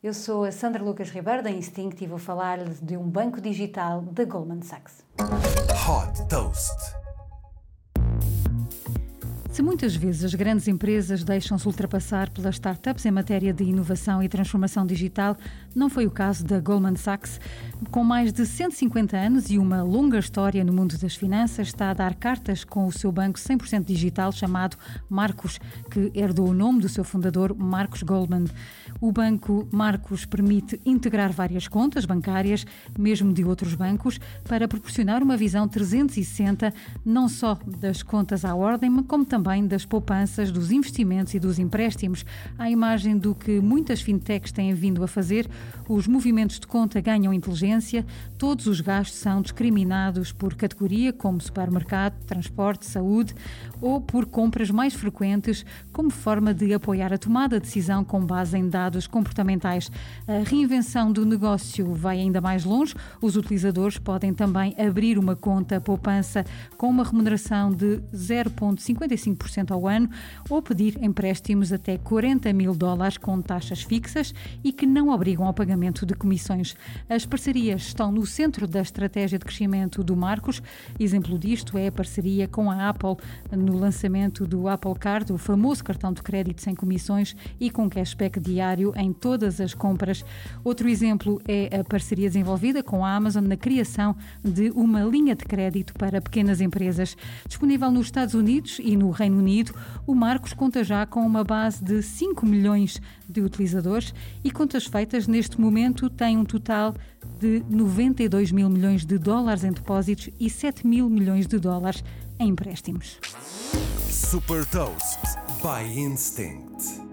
Eu sou a Sandra Lucas Ribeiro da Instinct e vou falar de um banco digital da Goldman Sachs. Hot Toast. Se muitas vezes as grandes empresas deixam-se ultrapassar pelas startups em matéria de inovação e transformação digital, não foi o caso da Goldman Sachs. Com mais de 150 anos e uma longa história no mundo das finanças, está a dar cartas com o seu banco 100% digital chamado Marcos, que herdou o nome do seu fundador, Marcos Goldman. O banco Marcos permite integrar várias contas bancárias, mesmo de outros bancos, para proporcionar uma visão 360 não só das contas à ordem, como também também das poupanças, dos investimentos e dos empréstimos. À imagem do que muitas fintechs têm vindo a fazer, os movimentos de conta ganham inteligência, todos os gastos são discriminados por categoria, como supermercado, transporte, saúde, ou por compras mais frequentes, como forma de apoiar a tomada de decisão com base em dados comportamentais. A reinvenção do negócio vai ainda mais longe. Os utilizadores podem também abrir uma conta poupança com uma remuneração de 0,55 5% ao ano ou pedir empréstimos até 40 mil dólares com taxas fixas e que não obrigam ao pagamento de comissões. As parcerias estão no centro da estratégia de crescimento do Marcos. Exemplo disto é a parceria com a Apple no lançamento do Apple Card, o famoso cartão de crédito sem comissões e com cashback diário em todas as compras. Outro exemplo é a parceria desenvolvida com a Amazon na criação de uma linha de crédito para pequenas empresas, disponível nos Estados Unidos e no Reino Reino Unido, o Marcos conta já com uma base de 5 milhões de utilizadores e contas feitas neste momento tem um total de 92 mil milhões de dólares em depósitos e 7 mil milhões de dólares em empréstimos. Super Toast by Instinct.